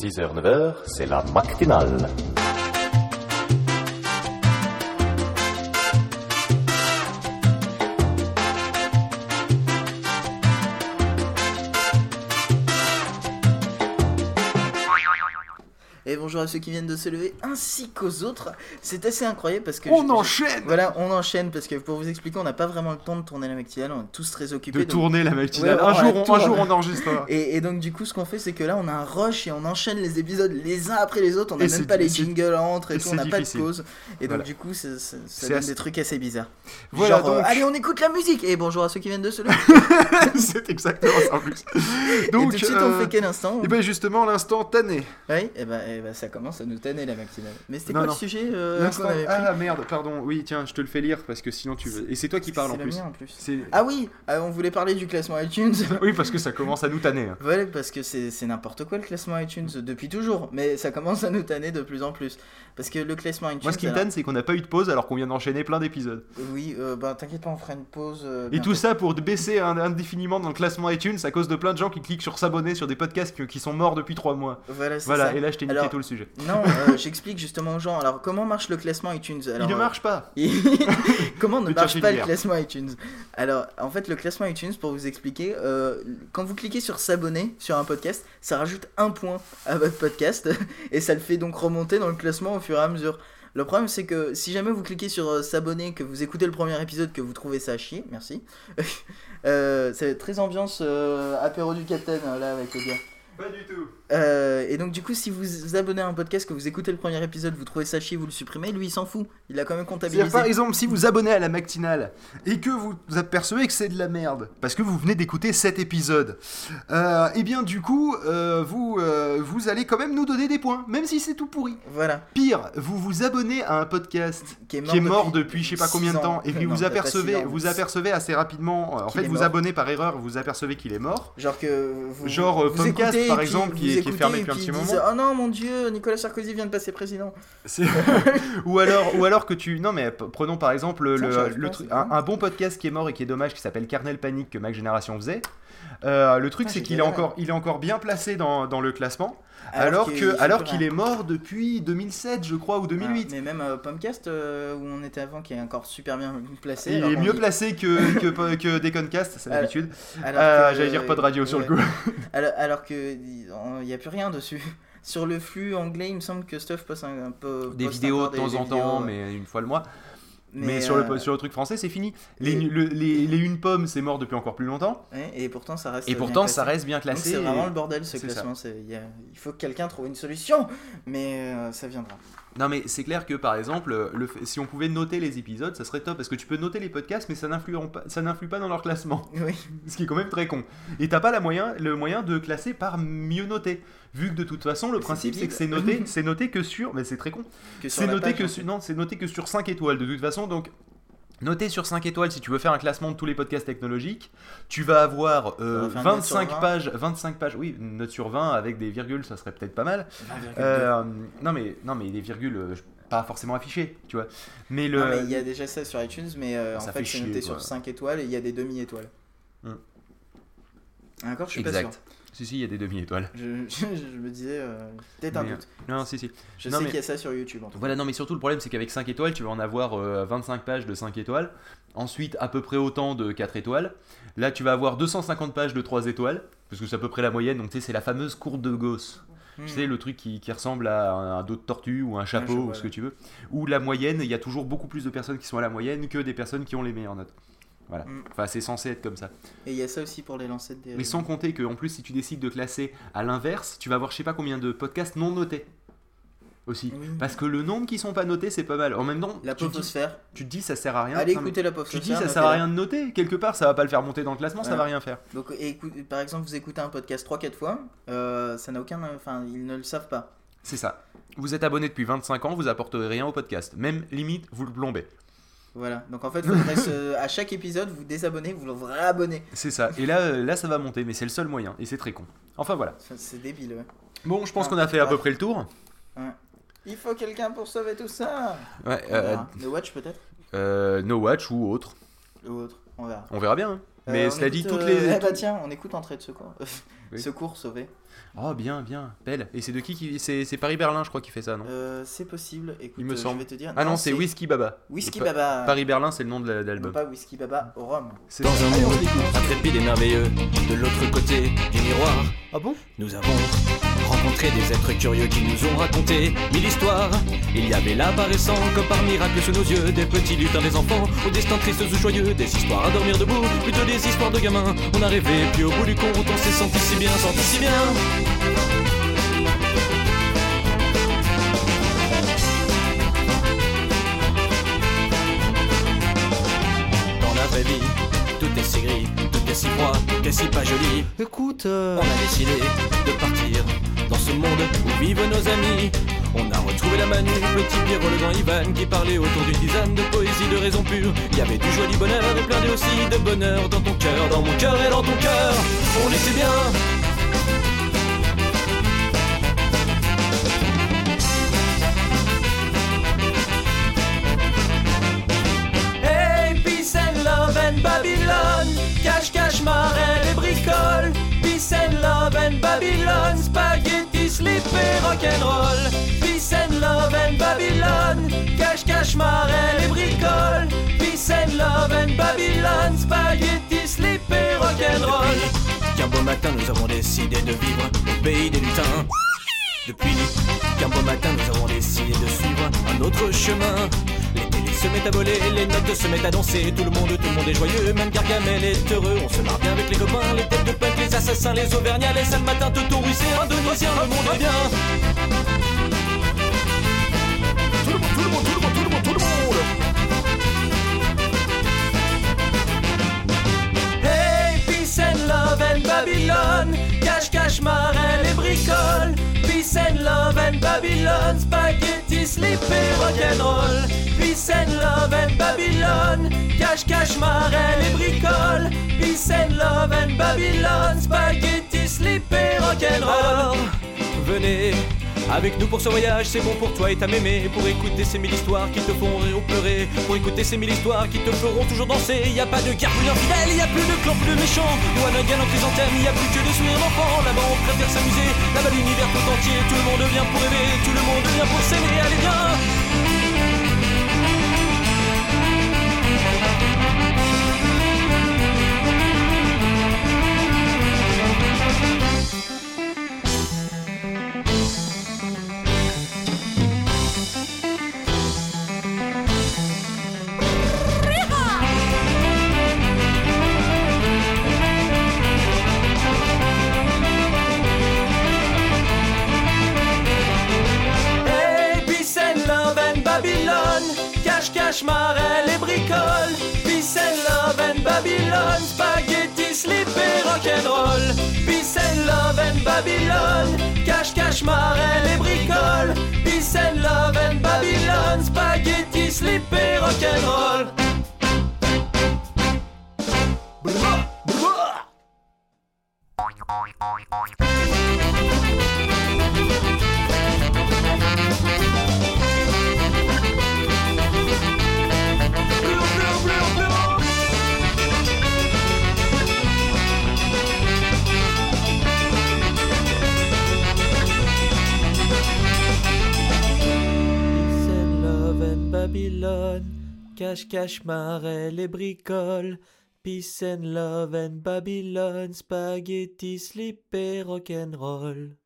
6h, 9h, c'est la matinale. Et bonjour à ceux qui viennent de se lever ainsi qu'aux autres. C'est assez incroyable parce que. On je- enchaîne Voilà, on enchaîne parce que pour vous expliquer, on n'a pas vraiment le temps de tourner la matinale, on est tous très occupés. De donc- tourner la matinale. Ouais, un, jour, on, un jour on enregistrera. Et, et donc du coup, ce qu'on fait, c'est que là, on a un rush et on enchaîne les épisodes les uns après les autres. On n'a même pas les jingles entre et et tout, on n'a pas de pause. Et donc Voilà. du coup, ça donne assez- des trucs assez bizarres. Voilà Genre, euh, allez, on écoute la musique. Et bonjour à ceux qui viennent de se lever. c'est exactement ça en plus. et tout de suite, euh, on fait quel instant et ben justement, l'instantané. Oui, et ben, et ben, ça commence à nous tanner la matinale. Mais c'était quoi non. le sujet euh, L'instant- qu'on avait pris Ah merde, pardon. Oui, tiens, je te le fais lire parce que sinon tu veux. Et c'est toi qui parles en C'est plus. mien, en plus. C'est- Ah oui, euh, on voulait parler du classement iTunes. Oui, parce que ça commence à nous tanner. hein. Parce que c'est c'est n'importe quoi le classement iTunes depuis toujours, mais ça commence à nous tanner de plus en plus. Parce que le classement iTunes. Moi, ce qui me alors- tanne, c'est qu'on n'a pas eu de pause alors qu'on vient d'enchaîner plein d'épisodes. Oui, euh, bah t'inquiète pas, on fera une pause. euh, Et bientôt. tout ça pour baisser un- indéfiniment dans le classement iTunes à cause de plein de gens qui cliquent sur s'abonner sur des podcasts qui, qui sont morts depuis 3 mois. Voilà, c'est Voilà, ça. et là je t'ai niqué Alors, tout le sujet. Non, euh, j'explique justement aux gens. Alors, comment marche le classement iTunes Alors, Il ne marche pas. Comment ne marche pas le classement iTunes Alors, en fait, le classement iTunes, pour vous expliquer, euh, quand vous cliquez sur s'abonner sur un podcast, ça rajoute un point à votre podcast et ça le fait donc remonter dans le classement au fur et à mesure. Le problème, c'est que si jamais vous cliquez sur euh, s'abonner, que vous écoutez le premier épisode, que vous trouvez ça à chier, merci. euh, c'est très ambiance euh, apéro du Capitaine là avec les gars. Pas du tout. Euh, et donc du coup, si vous vous abonnez à un podcast, que vous écoutez le premier épisode, vous trouvez ça chier, vous le supprimez, lui il s'en fout. Il a quand même comptabilisé. Par exemple, si vous abonnez à la matinale et que vous vous apercevez que c'est de la merde, parce que vous venez d'écouter cet épisode, euh, et bien du coup, euh, vous, euh, vous allez quand même nous donner des points, même si c'est tout pourri. Voilà. Pire, vous vous abonnez à un podcast Qui est mort, qui est mort depuis, je sais pas combien de ans. temps, et puis Non, vous apercevez, vous apercevez assez rapidement, en fait, vous mort. abonnez par erreur, vous apercevez qu'il est mort. Genre que vous, Genre, vous écoutez, par puis exemple, qui est- qui est écoutez, fermé depuis un petit disent, moment. Oh non mon dieu, Nicolas Sarkozy vient de passer président. Ou alors, ou alors que tu, non mais prenons par exemple le, Tiens, le- un, bon podcast qui est mort et qui est dommage qui s'appelle Carnel Panic que Mac Génération faisait. Euh, le truc Ah, c'est qu'il est encore, il est encore bien placé dans, dans le classement, alors, qu'il que, alors qu'il est mort depuis 2007 je crois ou 2008. Ah, mais même euh, Pomcast euh, où on était avant qui est encore super bien placé. il est mieux dit- placé que, que, que Deconcast, c'est l'habitude. alors Euh, que- J'allais dire pas de radio sur le coup. Alors, alors que il n'y a plus rien dessus. Sur le flux anglais, il me semble que Stuff poste un, un peu. Des poste vidéos de temps en temps, mais une fois le mois. Mais, Mais, sur, euh, le, sur le truc français, c'est fini. Les, et- le- les, les une pomme, c'est mort depuis encore plus longtemps. et pourtant ça reste. Et bien pourtant, classé. ça reste bien classé. c'est vraiment le bordel ce classement. a- il faut que quelqu'un trouve une solution, mais euh, ça viendra. Non mais c'est clair que par exemple, le si on pouvait noter les épisodes, ça serait top parce que tu peux noter les podcasts mais ça n'influe pas, ça n'influe pas dans leur classement, Oui. ce qui est quand même très con. Et t'as pas la moyen, le moyen de classer par mieux noté, vu que de toute façon le principe c'est que c'est noté, c'est noté que sur, mais c'est très con, c'est noté que sur, non c'est noté que sur 5 étoiles de toute façon donc. Noté sur 5 étoiles, si tu veux faire un classement de tous les podcasts technologiques, tu vas avoir euh, Ça va faire une note sur 25 20. pages, 25 pages, oui, une note sur 20 avec des virgules, ça serait peut-être pas mal. 20,2. Euh, non mais non mais les virgules euh, pas forcément affichées, tu vois. Mais le il y a déjà ça sur iTunes, mais euh, en fait, c'est noté quoi. sur 5 étoiles et il y a des demi-étoiles. Hmm. Encore, je suis pas exact. Si si, il y a des demi-étoiles. sûr. Je, je- je me disais, euh, peut-être un doute. Non, si si. Je non, sais mais- qu'il y a ça sur YouTube en tout cas. Voilà, non mais surtout le problème c'est qu'avec 5 étoiles, tu vas en avoir euh, 25 pages de 5 étoiles. Ensuite, à peu près autant de 4 étoiles. Là, tu vas avoir 250 pages de 3 étoiles parce que c'est à peu près la moyenne. Donc tu sais, c'est la fameuse courbe de Gauss. Hmm. Tu sais, le truc qui, qui ressemble à un, un dos de tortue ou un chapeau ou ce que tu veux. Ou la moyenne, il y a toujours beaucoup plus de personnes qui sont à la moyenne que des personnes qui ont les meilleures notes. Voilà. Mm. Enfin, c'est censé être comme ça. Et il y a ça aussi pour les lancers de Mais sans compter que, en plus, si tu décides de classer à l'inverse, tu vas avoir je sais pas combien de podcasts non notés. Aussi. Oui. Parce que le nombre qui sont pas notés, c'est pas mal. En même temps, La tu, te dis, tu te dis ça sert à rien. Allez écouter la Tu te dis ça sert à rien de noter. Quelque part, ça va pas le faire monter dans le classement, ça va rien faire. Donc, écoute, par exemple, vous écoutez un podcast 3-4 fois, euh, ça n'a aucun. Enfin, ils ne le savent pas. C'est ça. Vous êtes abonné depuis 25 ans, vous apporterez rien au podcast. Même limite, vous le plombez. Voilà. Donc, en fait, faudrait se- à chaque épisode, vous désabonnez, vous le réabonnez. C'est ça. Et là, euh, là, ça va monter, mais c'est le seul moyen. Et c'est très con. Enfin voilà. C'est débile, ouais. Bon, je pense Ah, qu'on a fait à ouais. peu près le tour. Il faut quelqu'un pour sauver tout ça. Ouais. Euh. The Watch peut-être? euh, no Watch ou autre. Ou autre. On verra. On verra bien. hein. Mais on cela dit, toutes euh, les. Eh bah tiens, on écoute entrée de secours. Oui. Secours, sauvé. Oh, bien, bien, belle. Et c'est de qui qui. C'est c'est Paris-Berlin, je crois, qui fait ça, non Euh, c'est possible. Écoute, Il me euh, semble. Je vais te dire. Ah non, c'est Whisky Baba. Whisky Pa- Baba. Paris-Berlin, c'est le nom de l'album. pas Whisky Baba au rhum. C'est Dans ça. un monde intrépide et merveilleux, de l'autre côté du miroir, Ah bon? nous avons rencontré des êtres curieux qui nous ont raconté mille histoires. Il y avait là apparaissant comme par miracle sous nos yeux, des petits lutins, des enfants, au destin triste ou joyeux, des histoires à dormir debout, plutôt des histoires de gamins. On a rêvé, puis au bout du compte, on s'est senti si bien, senti si bien. Dans la vraie vie, tout est si gris, tout est si froid, tout est si pas joli. Écoute, On a décidé de partir dans ce monde où vivent nos amis. On a retrouvé la Manu, petit Pierrot, le grand Ivan qui parlait autour d'une tisane de poésie, de raison pure. Il y avait du joli bonheur et plein de aussi de bonheur dans ton cœur, dans mon cœur et dans ton cœur. On était bien. Rock'n'roll. Peace and love and Babylon. Cache, cache, marais et bricole. Peace and love and Babylon. Spaghetti, slip et rock'n'roll. Qu'un beau matin, nous avons décidé de vivre au pays des lutins. Depuis qu'un beau matin nous avons décidé de suivre un autre chemin Les télés se mettent à voler, les notes se mettent à danser Tout le monde, tout le monde est joyeux, même Gargamel est heureux On se marre bien avec les copains, les têtes de punk, les assassins, les auvergnats Les sales matins, tout un Indonésiens, le monde est bien bricole Peace and love and Babylon Spaghetti, slip et rock'n'roll Peace and love and Babylon Cache, cache, marais et bricole Peace and love and Babylon Spaghetti, slip rock'n'roll Venez avec nous pour ce voyage, c'est bon pour toi et ta mémé. Pour écouter ces mille histoires qui te font rire ou pleurer. Pour écouter ces mille histoires qui te feront toujours danser. Y a pas de guerre plus infidèle, y a plus de clans plus méchants. Ou un gun en chrysanthème, y a plus que des sourires d'enfants Là-bas on préfère s'amuser, là-bas l'univers tout entier Tout le monde vient pour rêver, tout le monde vient pour s'aimer. Allez viens Marais et bricole Peace and love and Babylon Spaghetti, slip et rock'n'roll. Peace and love and Babylon Cache, cache, marais et bricole Peace and love and Babylon Spaghetti, slip et rock'n'roll and Babylon. Cache, cache, marais, les bricoles. Peace and love and Babylon. Spaghetti, slip et rock'n'roll.